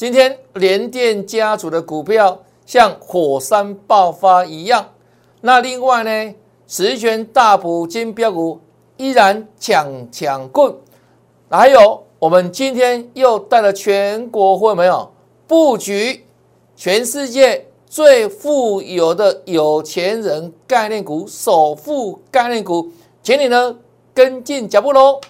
今天联电家族的股票像火山爆发一样。那另外呢，十全大补金标股依然抢抢棍。还有，我们今天又带了全国会没有布局全世界最富有的有钱人概念股、首富概念股，请你呢跟进脚步喽。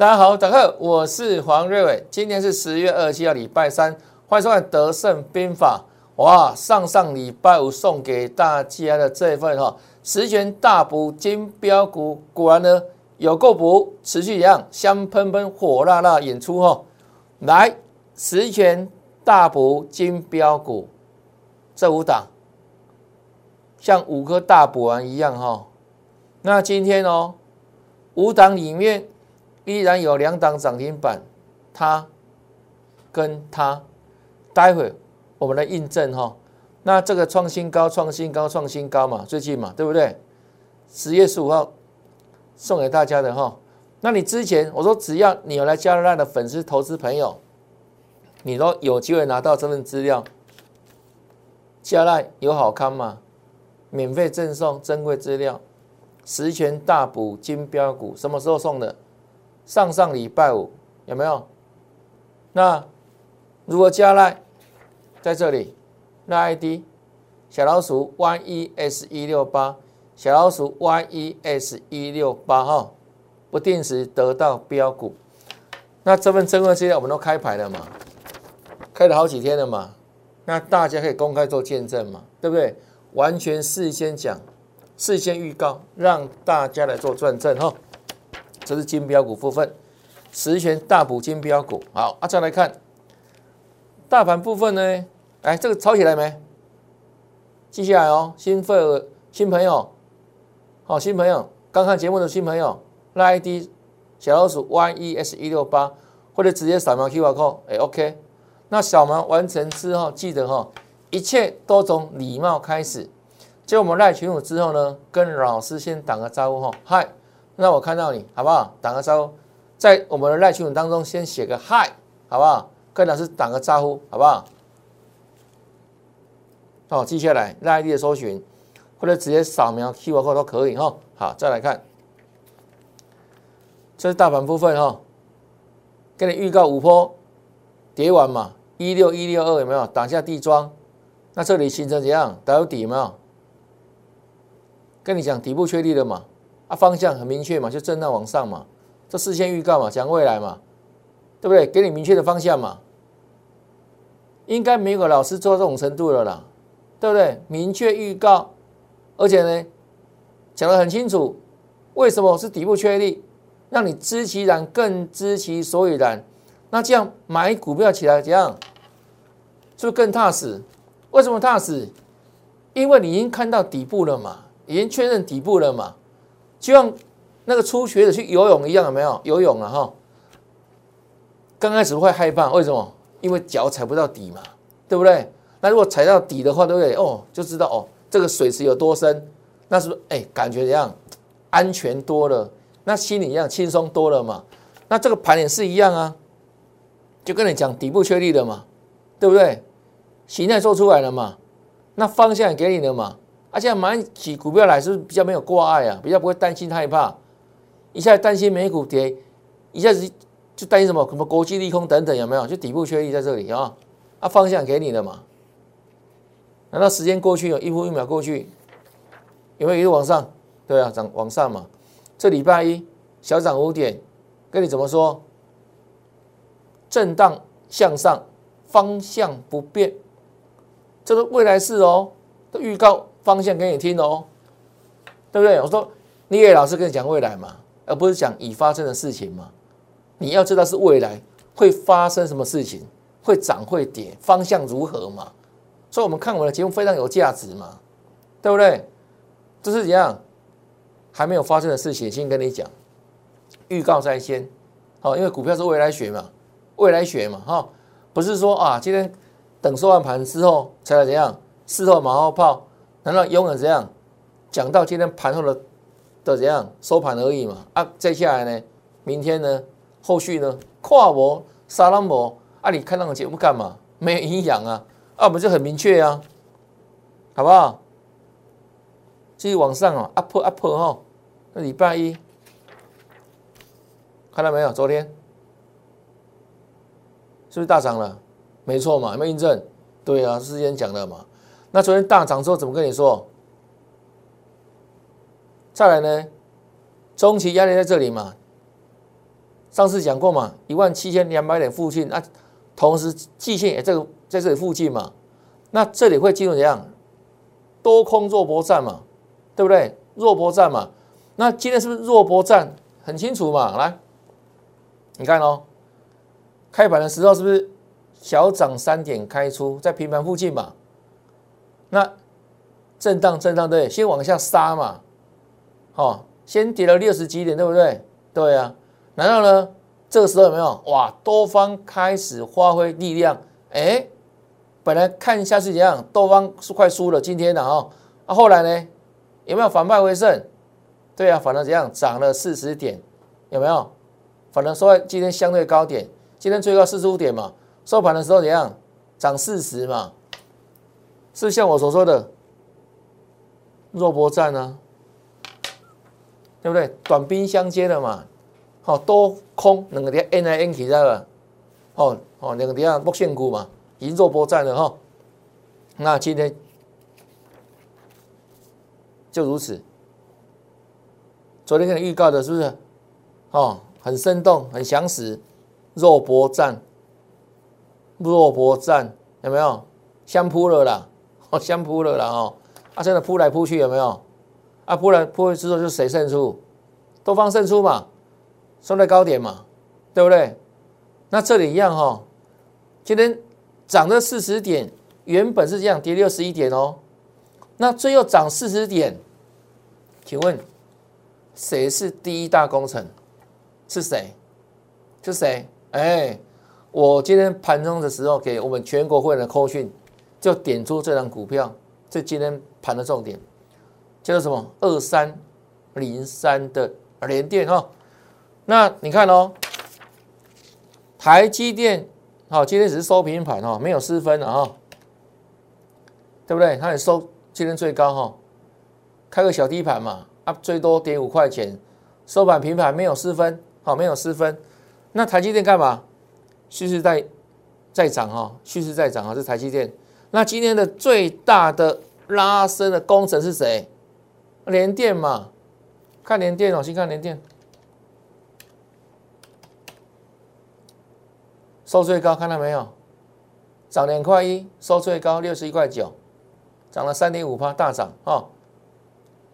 大家好，大家好，我是黄瑞伟。今天是十月二十七号，礼拜三，欢迎收看《德胜兵法》。哇，上上礼拜五送给大家的这份哈十全大补金标股，果然呢有够补，持续一样香喷喷、火辣辣演出哈。来，十全大补金标股，这五档像五颗大补丸一样哈。那今天哦，五档里面。依然有两档涨停板，它跟它，待会我们来印证哈。那这个创新高、创新高、创新高嘛，最近嘛，对不对？十月十五号送给大家的哈。那你之前我说只要你有来加拿大的粉丝、投资朋友，你都有机会拿到这份资料。加拿大有好康吗？免费赠送珍贵资料，十全大补金标股，什么时候送的？上上礼拜五有没有？那如果加来在这里，那 ID 小老鼠 yes 一六八，小老鼠 yes 一六八哈，不定时得到标股。那这份珍贵资料我们都开牌了嘛？开了好几天了嘛？那大家可以公开做见证嘛？对不对？完全事先讲，事先预告，让大家来做转正哈。这是金标股部分，十全大补金标股。好啊，再来看大盘部分呢？哎，这个抄起来没？记下来哦，新费新朋友，好，新朋友刚看节目的新朋友，拉 ID 小老鼠 yes 一六八，或者直接扫描 QR code，哎，OK。那扫描完成之后，记得哈，一切都从礼貌开始。就我们赖群主之后呢，跟老师先打个招呼哈，嗨。那我看到你好不好？打个招呼，在我们的赖群当中先写个嗨，好不好？跟老师打个招呼，好不好？好，记下来赖 ID 的搜寻，或者直接扫描 Q R code 都可以哈。好，再来看，这是大盘部分哈，跟你预告五波叠完嘛，一六一六二有没有？打下地桩，那这里形成怎样？打有底有没有？跟你讲底部确立了嘛？啊，方向很明确嘛，就震荡往上嘛，这事先预告嘛，讲未来嘛，对不对？给你明确的方向嘛，应该没有老师做到这种程度了啦，对不对？明确预告，而且呢，讲得很清楚，为什么是底部确立，让你知其然更知其所以然，那这样买股票起来怎样？是不是更踏实？为什么踏实？因为你已经看到底部了嘛，已经确认底部了嘛。就像那个初学者去游泳一样，有没有游泳了哈？刚开始会害怕，为什么？因为脚踩不到底嘛，对不对？那如果踩到底的话，对不对？哦，就知道哦，这个水池有多深，那是不是？哎，感觉怎样？安全多了，那心里一样轻松多了嘛。那这个盘也是一样啊，就跟你讲底部确立了嘛，对不对？形态做出来了嘛，那方向也给你了嘛。而且买起股票来是是比较没有挂碍啊，比较不会担心害怕，一下担心美股跌，一下子就担心什么什么国际利空等等，有没有？就底部确立在这里啊，啊方向给你的嘛。难道时间过去有一分一秒过去，有没有一路往上？对啊，涨往上嘛。这礼拜一小涨五点，跟你怎么说？震荡向上，方向不变，这是未来式哦，的预告。方向给你听哦，对不对？我说你也老师跟你讲未来嘛，而不是讲已发生的事情嘛。你要知道是未来会发生什么事情，会涨会跌，方向如何嘛。所以，我们看我们的节目非常有价值嘛，对不对？这是怎样还没有发生的事情，先跟你讲，预告在先。好，因为股票是未来学嘛，未来学嘛，哈，不是说啊，今天等收完盘之后才来怎样，事后马后炮，难道永远这样讲到今天盘后的的怎样收盘而已嘛？啊，接下来呢，明天呢，后续呢，跨博、沙拉博，啊，你看那个节目干嘛？没有营养啊，啊，我们就很明确啊，好不好？继续往上哦，up up 哈，那礼拜一看到没有？昨天是不是大涨了？没错嘛，有没有印证？对啊，之前讲的嘛。那昨天大涨之后怎么跟你说？再来呢？中期压力在这里嘛？上次讲过嘛，一万七千两百点附近啊，同时季线也这个在这里附近嘛，那这里会进入怎样？多空弱波战嘛？对不对？弱波战嘛，那今天是不是弱波战？很清楚嘛。来，你看哦，开盘的时候是不是小涨三点开出，在平盘附近嘛？那震荡震荡对，先往下杀嘛。好，先跌了六十几点，对不对？对啊。难道呢？这个时候有没有？哇，多方开始发挥力量。哎，本来看一下是怎样，多方是快输了今天的哦。啊，后来呢？有没有反败为胜？对啊，反而怎样涨了四十点？有没有？反正说今天相对高点，今天最高四十五点嘛，收盘的时候怎样涨四十嘛？是像我所说的弱搏战呢？对不对？短兵相接的嘛，好多空两个底下 N 来 N 去知道吧？哦哦，两个底下木线股嘛，已经弱波战了哈。那今天。就如此。昨天跟你预告的是不是？哦，很生动，很详实。肉搏战，肉搏战有没有？相扑了啦，哦，相扑了啦哦。啊，真的扑来扑去有没有？啊，扑来扑去之后就谁胜出？多方胜出嘛，收在高点嘛，对不对？那这里一样哈。今天涨了四十点，原本是这样跌六十一点哦。那最后涨四十点，请问谁是第一大功臣？是谁？是谁？哎，我今天盘中的时候给我们全国会员的扣讯，就点出这张股票，这今天盘的重点，叫做什么？二三零三的联电哈。那你看哦，台积电好，今天只是收平盘哦，没有失分了哈，对不对？它也收。今天最高哈，开个小低盘嘛，啊，最多跌五块钱，收盘平盘没有失分，好，没有失分。那台积电干嘛？蓄势在在涨哈，蓄势在涨啊，这台积电。那今天的最大的拉升的工程是谁？联电嘛，看联电哦，先看联电，收最高看到没有？涨两块一，收最高六十一块九。涨了三点五趴，大涨啊！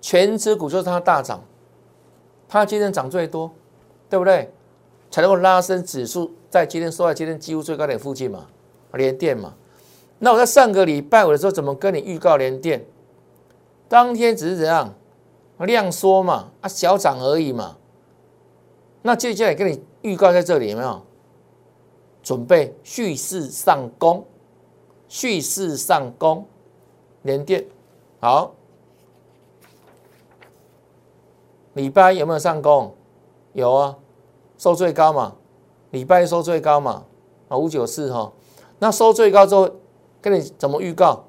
全指股就是它大涨，它今天涨最多，对不对？才能够拉升指数，在今天收在今天几乎最高点附近嘛，连电嘛。那我在上个礼拜五的时候，怎么跟你预告连电？当天只是怎样量缩嘛，啊小涨而已嘛。那接下来跟你预告在这里有没有？准备蓄势上攻，蓄势上攻。连电好，礼拜有没有上攻？有啊，收最高嘛，礼拜收最高嘛，啊五九四哈，那收最高之后，跟你怎么预告？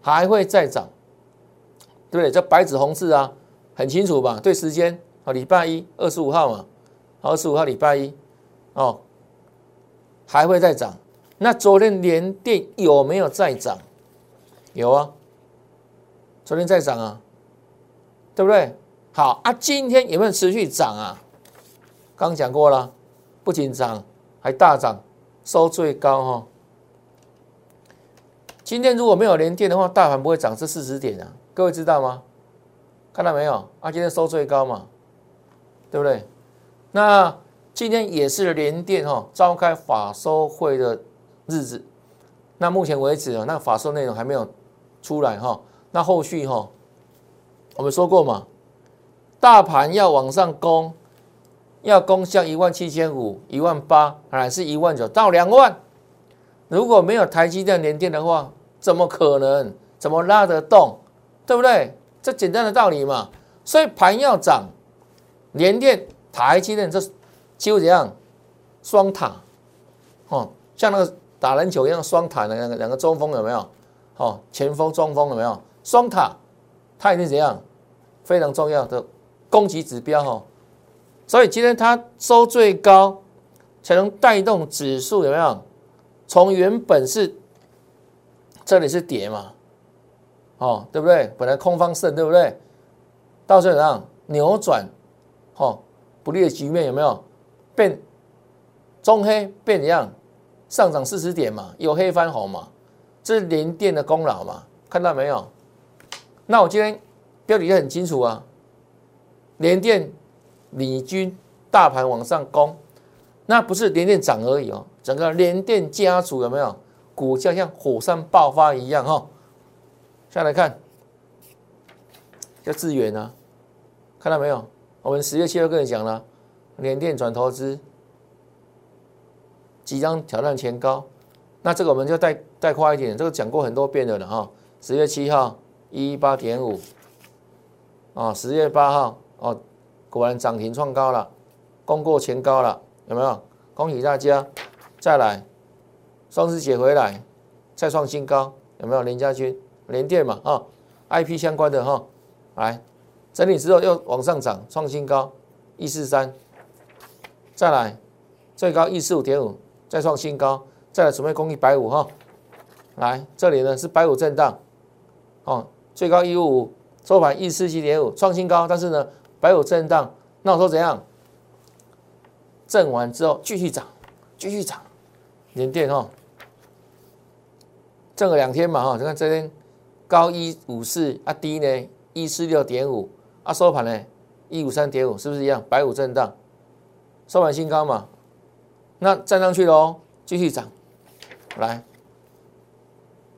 还会再涨，对不对？这白纸红字啊，很清楚吧？对时间啊，礼拜一二十五号嘛，二十五号礼拜一哦，还会再涨。那昨天连电有没有再涨？有啊，昨天在涨啊，对不对？好啊，今天有没有持续涨啊？刚讲过了，不仅涨，还大涨，收最高哈。今天如果没有连电的话，大盘不会涨这四十点啊，各位知道吗？看到没有？啊，今天收最高嘛，对不对？那今天也是连电哈召开法收会的日子，那目前为止啊，那法收内容还没有。出来哈，那后续哈，我们说过嘛，大盘要往上攻，要攻向一万七千五、一万八，还是一万九到两万？如果没有台积电连电的话，怎么可能？怎么拉得动？对不对？这简单的道理嘛。所以盘要涨，连电、台积电这几乎怎样？双塔，哦，像那个打篮球一样双塔的两个两个中锋有没有？哦，前锋、中锋有没有？双塔，它一定怎样？非常重要的攻击指标哈。所以今天它收最高，才能带动指数有没有？从原本是这里是跌嘛，哦，对不对？本来空方胜，对不对？到这样扭转，哦，不利的局面有没有变？中黑变怎样？上涨四十点嘛，有黑翻红嘛，这是连电的功劳嘛？看到没有？那我今天标题也很清楚啊，连电领军大盘往上攻，那不是连电涨而已哦。整个联电家族有没有股价像火山爆发一样哈？下来看，叫智远啊，看到没有？我们十月七号跟你讲了，联电转投资，即将挑战前高。那这个我们就带带快一点，这个讲过很多遍的了哈。十月七号一八点五，啊，十月八号哦，果然涨停创高了，攻过前高了，有没有？恭喜大家！再来，双十节回来，再创新高，有没有？连家军、联电嘛，啊，IP 相关的哈，来整理之后又往上涨，创新高，一四三，再来最高一四五点五，再创新高，再来准备攻一百五哈，来这里呢是百五震荡，哦，最高一五五，收盘一四七点五，创新高，但是呢百五震荡，那我说怎样？震完之后继续涨，继续涨。连电哈，挣了两天嘛哈，你看这边高一五四啊，低呢一四六点五啊，收盘呢一五三点五，是不是一样？百五震荡，收盘新高嘛，那站上去了哦，继续涨，来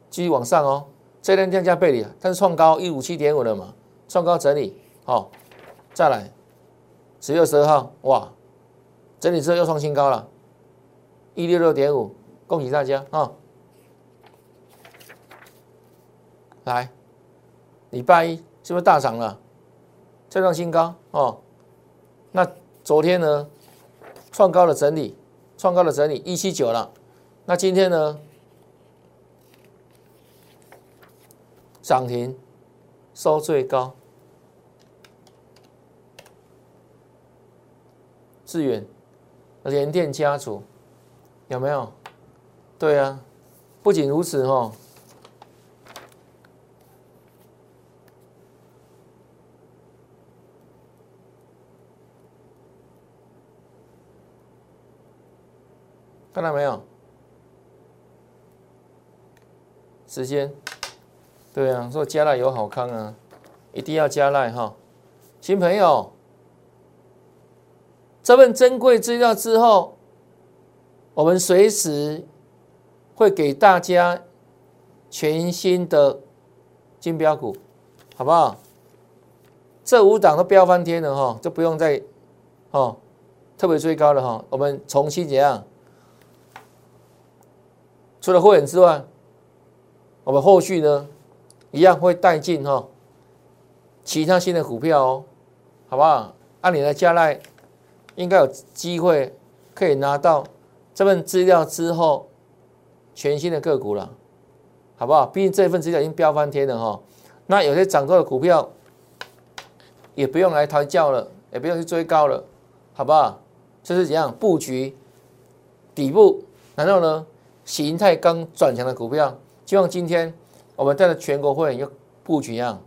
继续往上哦，这天降价背离，但是创高一五七点五了嘛，创高整理，好，再来十月十二号哇，整理之后又创新高了。一六六点五，恭喜大家啊！来，礼拜一是不是大涨了？再创新高哦。那昨天呢，创高的整理，创高的整理一七九了。那今天呢，涨停收最高，致远联电家族。有没有？对啊，不仅如此哦，看到没有？时间，对啊，说加赖有好康啊，一定要加赖哈，新朋友，这份珍贵资料之后。我们随时会给大家全新的金标股，好不好？这五档都飙翻天了哈，就不用再哦特别追高了哈。我们重新怎样？除了会员之外，我们后续呢一样会带进哈其他新的股票哦，好不好？按你的加赖，应该有机会可以拿到。这份资料之后，全新的个股了，好不好？毕竟这份资料已经飙翻天了哈。那有些涨高的股票，也不用来抬轿了，也不用去追高了，好不好？这是怎样布局底部？然后呢，形态刚转强的股票，希望今天我们带着全国会员又布局一样，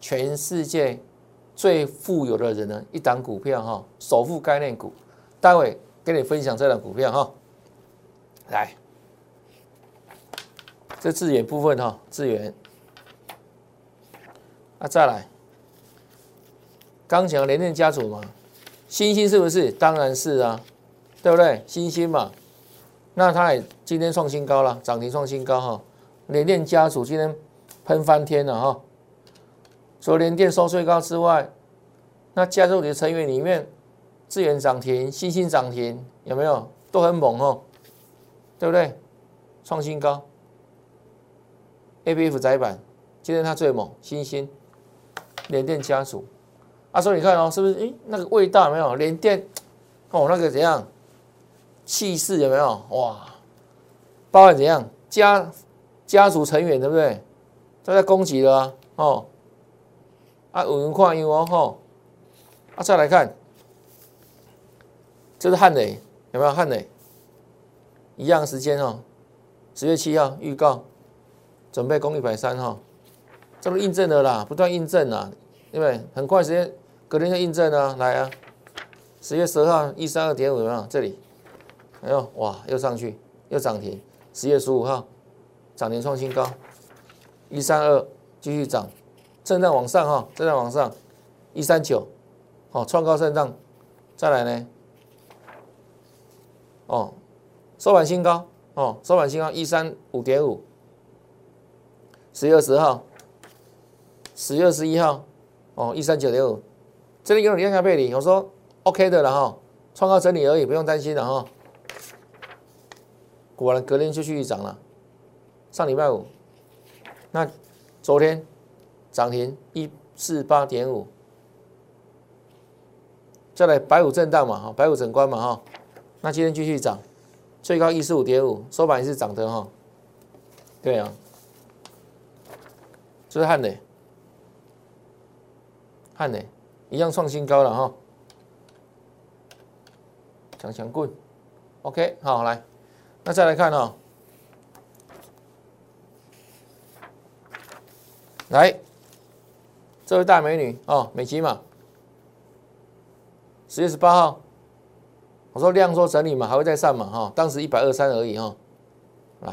全世界最富有的人呢一档股票哈，首富概念股，待会。跟你分享这档股票哈，来，这资源部分哈，资源，啊再来，刚讲联电家族嘛，星星是不是？当然是啊，对不对？星星嘛，那它也今天创新高了，涨停创新高哈，联电家族今天喷翻天了哈，除了联电收最高之外，那加入你的成员里面。智源涨停，新兴涨停，有没有？都很猛哦，对不对？创新高，A B F 窄板，今天它最猛，新兴，联电家族，啊，所以你看哦，是不是？诶，那个味道有没有？联电，哦，那个怎样？气势有没有？哇，包含怎样？家家族成员对不对？都在攻击了啊，哦，啊，有人看有哦，吼，啊，再来看，这是汉磊。有没有汉磊？一样时间哦，十月七号预告，准备攻一百三哈，这不印证了啦，不断印证啊，对不对？很快时间，隔天就印证啊，来啊，十月十号一三二点五有没有？这里，哎呦哇，又上去，又涨停。十月十五号涨停创新高，一三二继续涨，震荡往上哈，震荡往上，一三九，好创高震荡，再来呢？哦，收盘新高哦，收盘新高一三五点五，十月二十号，十月二十一号，哦一三九点五，这里有量价背离，我说 OK 的了哈，创高整理而已，不用担心了哈。果然隔天就继续涨了，上礼拜五，那昨天涨停一四八点五，再来白五震荡嘛哈，白五整关嘛哈。那今天继续涨，最高一十五点五，收盘也是涨的哈。对啊，这是汉磊，汉磊一样创新高了哈。强强棍，OK，好来，那再来看哦，来，这位大美女哦，美琪嘛，十月十八号。我说量缩整理嘛，还会再上嘛？哈，当时一百二三而已哈。来，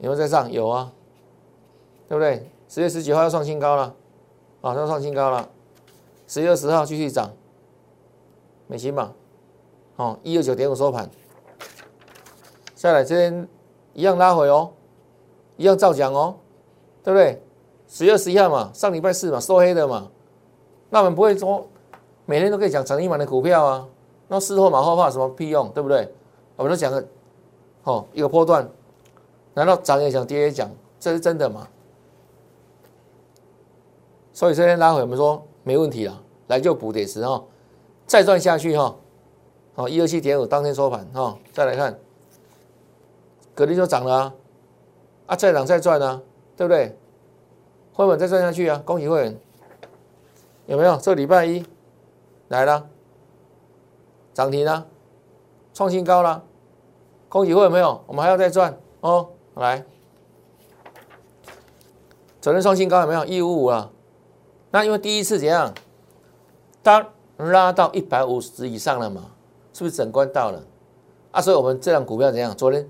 有没有再上？有啊，对不对？十月十九号要创新高了，啊，要创新高了。十月二十号继续涨，美金嘛，哦，一二九点五收盘。下来这边一样拉回哦，一样照讲哦，对不对？十月十一号嘛，上礼拜四嘛，收黑的嘛，那我们不会说。每天都可以讲涨停板的股票啊，那事后马后炮什么屁用，对不对？我们都讲个，哦，一个波段，难道涨也讲跌也讲，这是真的吗？所以这天拉回，我们说没问题了，来就补点时哈，再赚下去哈，好一二七点五当天收盘哈，再来看，隔天就涨了啊，啊再涨再赚啊，对不对？会员再赚下去啊，恭喜会员，有没有？这礼拜一。来了，涨停了，创新高了，恭喜会有没有？我们还要再赚哦。来，昨天创新高有没有？一五五啊。那因为第一次怎样？当拉到一百五十以上了嘛，是不是整关到了？啊，所以我们这辆股票怎样？昨天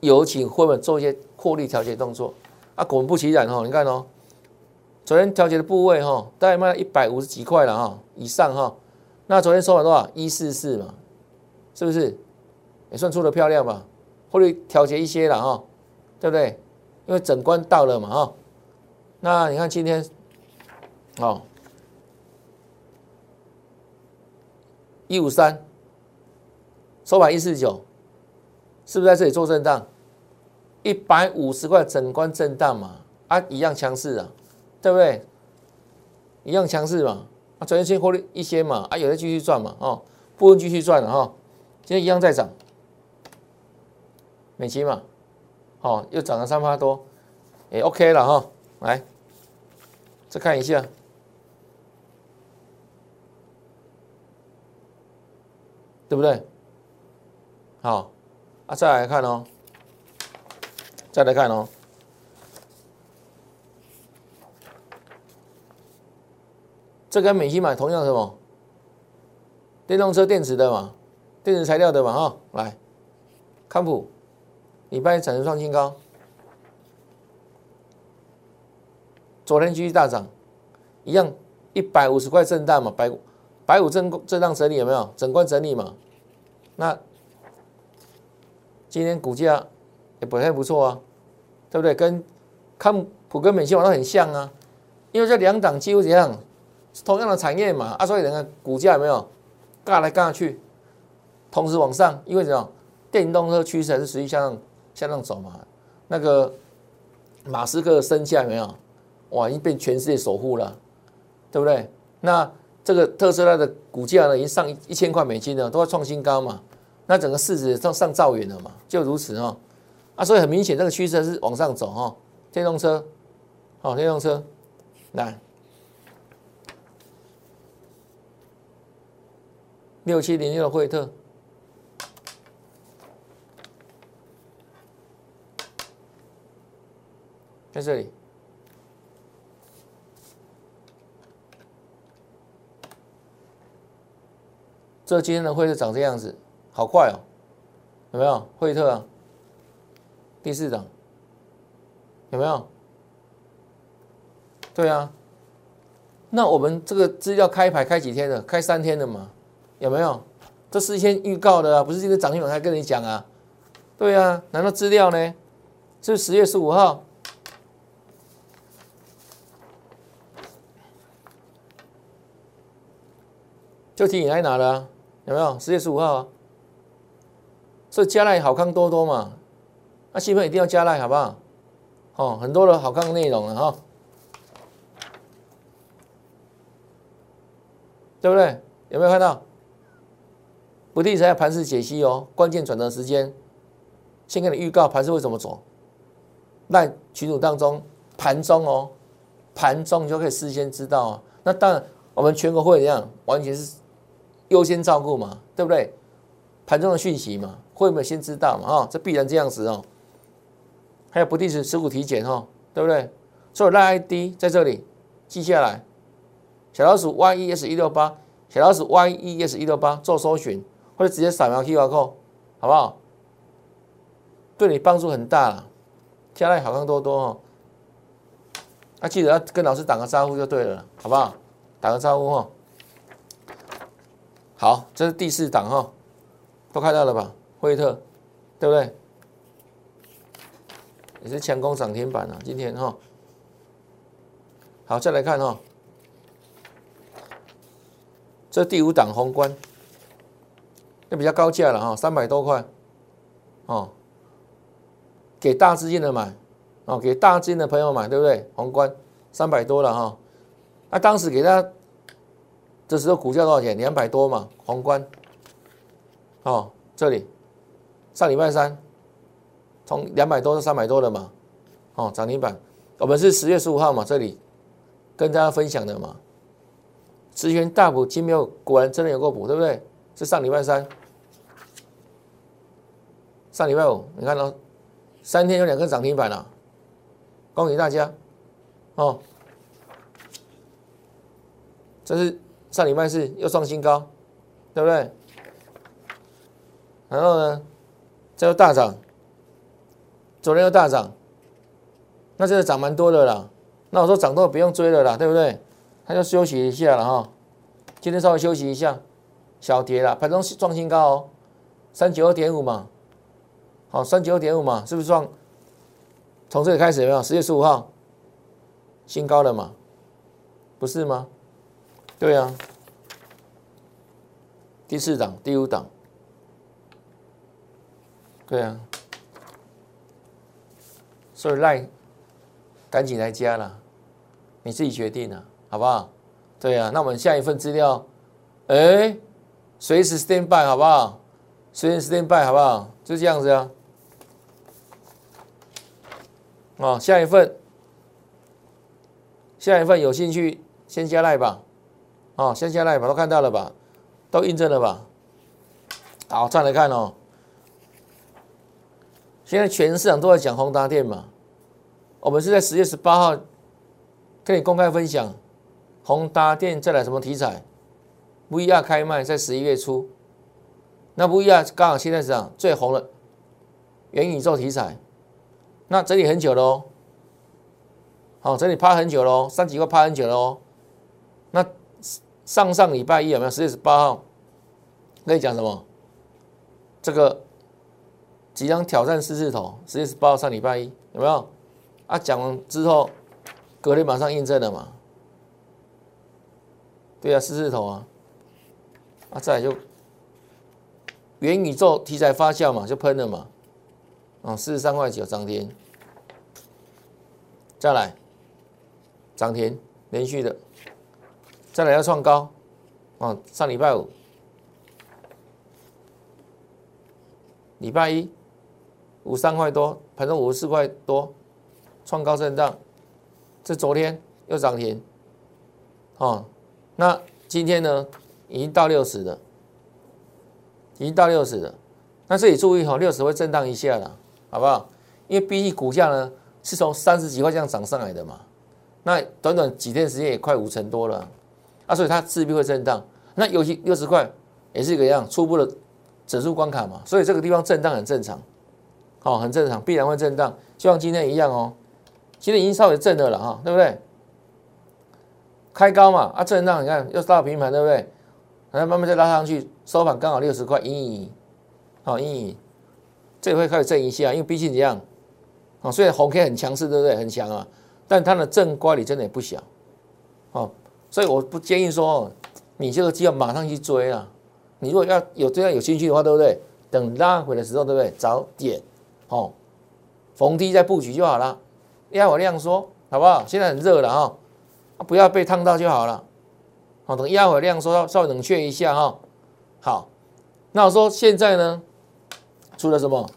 有请会员做一些获利调节动作啊，果不其然哦，你看哦。昨天调节的部位哈，大概卖了一百五十几块了哈，以上哈。那昨天收盘多少？一四四嘛，是不是？也算出的漂亮吧？获利调节一些了哈，对不对？因为整关到了嘛哈。那你看今天，哦，一五三，收盘一四九，是不是在这里做震荡？一百五十块整关震荡嘛，啊，一样强势啊。对不对？一样强势嘛，啊，昨天先获利一些嘛，啊，有的继续赚嘛，哦，部分继续赚了哈，今天一样在涨，美金嘛，哦，又涨了三八多，也 OK 了哈，来，再看一下，对不对？好，啊，再来看哦，再来看哦。这跟美心买同样什么？电动车电池的嘛，电池材料的嘛，哈，来，康普，礼拜产生创新高，昨天继续大涨，一样一百五十块震荡嘛，百百五震震荡整理有没有？整关整理嘛，那今天股价也表现不错啊，对不对？跟康普跟美心网都很像啊，因为这两档几乎怎样？同样的产业嘛，啊，所以你看股价有没有尬来尬去，同时往上，因为什么？电动车趋势还是持续向上向上走嘛。那个马斯克身价有没有？哇，已经变全世界首富了，对不对？那这个特斯拉的股价呢，已经上一千块美金了，都要创新高嘛。那整个市值上上兆元了嘛，就如此哦。啊，所以很明显，这个趋势是往上走哈。电动车，好，电动车，来，六七零六的惠特，在这里。这今天的惠特长这样子，好快哦，有没有？惠特啊，第四档，有没有？对啊，那我们这个资料开牌开几天的？开三天的嘛，有没有？这事先预告的啊，不是今天涨停板才跟你讲啊？对啊，难道资料呢？是十月十五号，就提你来拿的。有没有十月十五号啊？所以加赖好康多多嘛，那新朋友一定要加赖好不好？哦，很多的好康内容了哈，对不对？有没有看到？不定时盘势解析哦，关键转折时间，先给你预告盘势会怎么走。那群组当中盘中哦，盘中你就可以事先知道啊。那当然，我们全国会一样？完全是。优先照顾嘛，对不对？盘中的讯息嘛，会不会先知道嘛？哈，这必然这样子哦。还有不定时持股体检哈，对不对？所以赖 ID 在这里记下来，小老鼠 YES 一六八，小老鼠 YES 一六八做搜寻，或者直接扫描 QR code，好不好？对你帮助很大了，加赖好看多多哦。那记得要跟老师打个招呼就对了，好不好？打个招呼哈。好，这是第四档哈，都看到了吧？惠特，对不对？也是强攻涨停板啊，今天哈。好，再来看哈，这第五档宏观，那比较高价了哈，三百多块，哦，给大资金的买，哦，给大资金的朋友买，对不对？宏观三百多了哈，那当时给他。这时候股价多少钱？两百多嘛，宏观。哦，这里上礼拜三从两百多到三百多了嘛，哦，涨停板。我们是十月十五号嘛，这里跟大家分享的嘛。十元大补，金有果然真的有个补，对不对？是上礼拜三，上礼拜五，你看到三天有两个涨停板了，恭喜大家哦。这是。上礼拜四又创新高，对不对？然后呢，这又大涨，昨天又大涨，那这个涨蛮多的啦。那我说涨多不用追了啦，对不对？它就休息一下了哈。今天稍微休息一下，小跌了，盘中创新高哦，三九二点五嘛，好，三九二点五嘛，是不是创？从这里开始有没有？十月十五号新高了嘛？不是吗？对啊，第四档、第五档，对啊，所以赖赶紧来加了，你自己决定了，好不好？对啊，那我们下一份资料，哎，随时 stand by 好不好？随时 stand by 好不好？就这样子啊。哦，下一份，下一份有兴趣先加赖吧。哦，先下来吧都看到了吧？都印证了吧？好，再来看哦。现在全市场都在讲宏达电嘛。我们是在十月十八号跟你公开分享宏达电再来什么题材？VR 开卖在十一月初，那 VR 刚好现在市场最红的元宇宙题材，那整理很久了哦。好，整理趴很久喽，三几块趴很久喽。那上上礼拜一有没有？十月十八号可以讲什么？这个即将挑战四字头。十月十八号上礼拜一有没有？啊，讲完之后，隔天马上印证了嘛？对啊，四字头啊，啊，再来就元宇宙题材发酵嘛，就喷了嘛，啊，四十三块九涨停，再来涨停，连续的，再来要创高，啊，上礼拜五，礼拜一五三块多，盘中五十四块多，创高震荡，这昨天又涨停，哦。那今天呢，已经到六十了，已经到六十了。那这里注意哈，六十会震荡一下了，好不好？因为毕竟股价呢是从三十几块这样涨上来的嘛，那短短几天时间也快五成多了，啊，所以它势必会震荡。那尤其六十块也是一个样初步的指数关卡嘛，所以这个地方震荡很正常，好，很正常，必然会震荡，就像今天一样哦。今天已经稍微震了了哈，对不对？开高嘛，啊，震荡，你看又到平盘，对不对？然后慢慢再拉上去，收盘刚好六十块，咦，好，咦，这会开始震一下，因为毕竟怎样，啊，虽然红 K 很强势，对不对？很强啊，但它的正乖离真的也不小，哦，所以我不建议说，你这个机要马上去追啊，你如果要有这样有兴趣的话，对不对？等拉回的时候，对不对？早点，哦，逢低再布局就好了，压我量缩，好不好？现在很热了哈。不要被烫到就好了，好，等压回量缩，稍微冷却一下哈。好，那我说现在呢，除了什么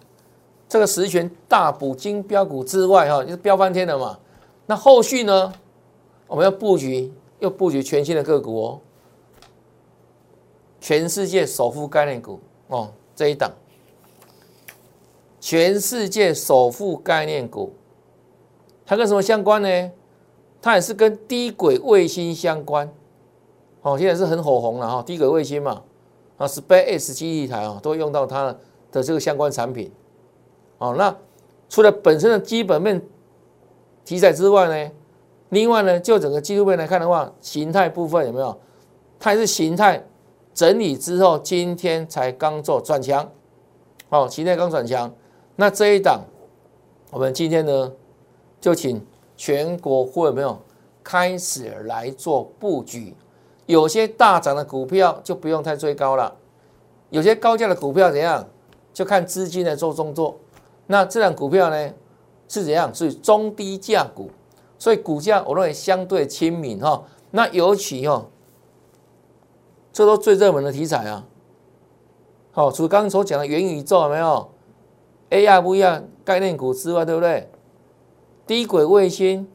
这个实权大补金标股之外哈，就是飙翻天了嘛。那后续呢，我们要布局，又布局全新的个股哦，全世界首富概念股哦，这一档，全世界首富概念股，它跟什么相关呢？它也是跟低轨卫星相关，哦，现在是很火红了哈，低轨卫星嘛，啊，SpaceX 基地台啊，都会用到它的这个相关产品，哦，那除了本身的基本面题材之外呢，另外呢，就整个技术面来看的话，形态部分有没有？它也是形态整理之后，今天才刚做转强，哦，形态刚转强，那这一档，我们今天呢，就请。全国会有没有开始来做布局？有些大涨的股票就不用太追高了，有些高价的股票怎样？就看资金来做动作。那这档股票呢是怎样？是中低价股，所以股价我认为相对亲民哈。那尤其哈，这都最热门的题材啊。好，除刚刚所讲的元宇宙有没有 AI 不一样概念股之外，对不对？低轨卫星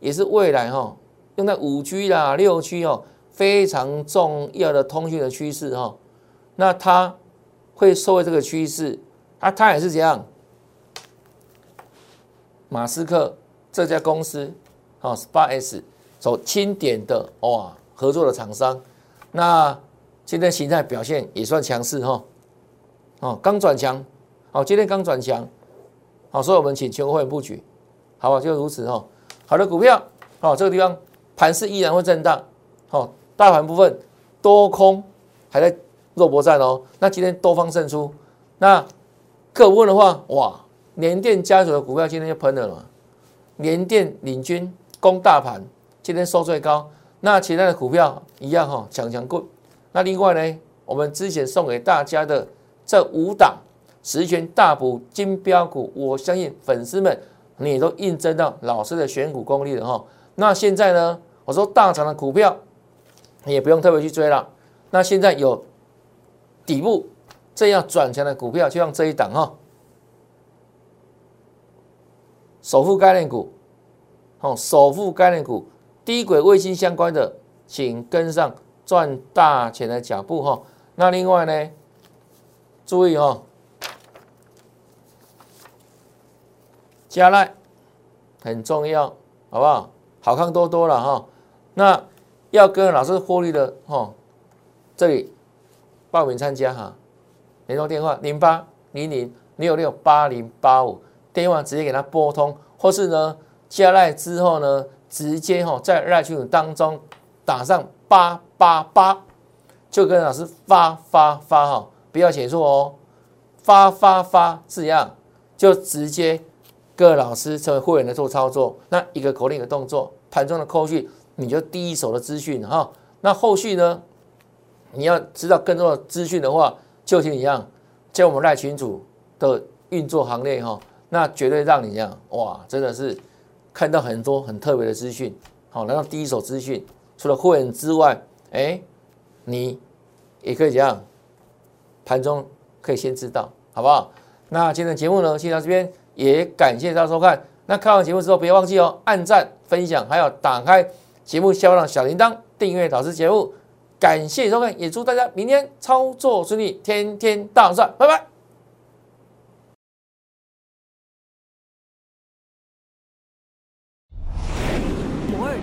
也是未来哈，用在五 G 啦、六 G 哦，非常重要的通讯的趋势哈。那它会受惠这个趋势，啊，它也是怎样？马斯克这家公司哦，SpaceX 走轻点的哇，合作的厂商，那今天形态表现也算强势哈。哦，刚转强，哦，今天刚转强，好，所以我们请全国会员布局。好吧，就如此哈。好的股票，好，这个地方盘势依然会震荡，好，大盘部分多空还在肉搏战哦。那今天多方胜出，那个部分的话，哇，联电家族的股票今天就喷了嘛。联电领军攻大盘，今天收最高。那其他的股票一样哈，强强棍。那另外呢，我们之前送给大家的这五档十全大补金标股，我相信粉丝们。你都印证到老师的选股功力了哈。那现在呢？我说大涨的股票也不用特别去追了。那现在有底部这样转强的股票，就像这一档哈，首富概念股，哦，首富概念股，低轨卫星相关的，请跟上赚大钱的脚步哈。那另外呢，注意哈。加赖很重要，好不好？好看多多了哈。那要跟老师获利的哈，这里报名参加哈。联络电话零八零零六六八零八五，电话直接给他拨通，或是呢加赖之后呢，直接哈在赖群组当中打上八八八，就跟老师发发发哈，不要写错哦，发发发字样就直接。各老师成为会员的做操作，那一个口令的动作，盘中的扣讯，你就第一手的资讯哈。那后续呢，你要知道更多的资讯的话，就像一样，在我们赖群组的运作行列哈，那绝对让你这样哇，真的是看到很多很特别的资讯，好，拿到第一手资讯，除了会员之外，哎，你也可以这样，盘中可以先知道，好不好？那今天的节目呢，先到这边，也感谢大家收看。那看完节目之后，别忘记哦，按赞、分享，还有打开节目下方的小铃铛，订阅导师节目。感谢收看，也祝大家明天操作顺利，天天大赚，拜拜。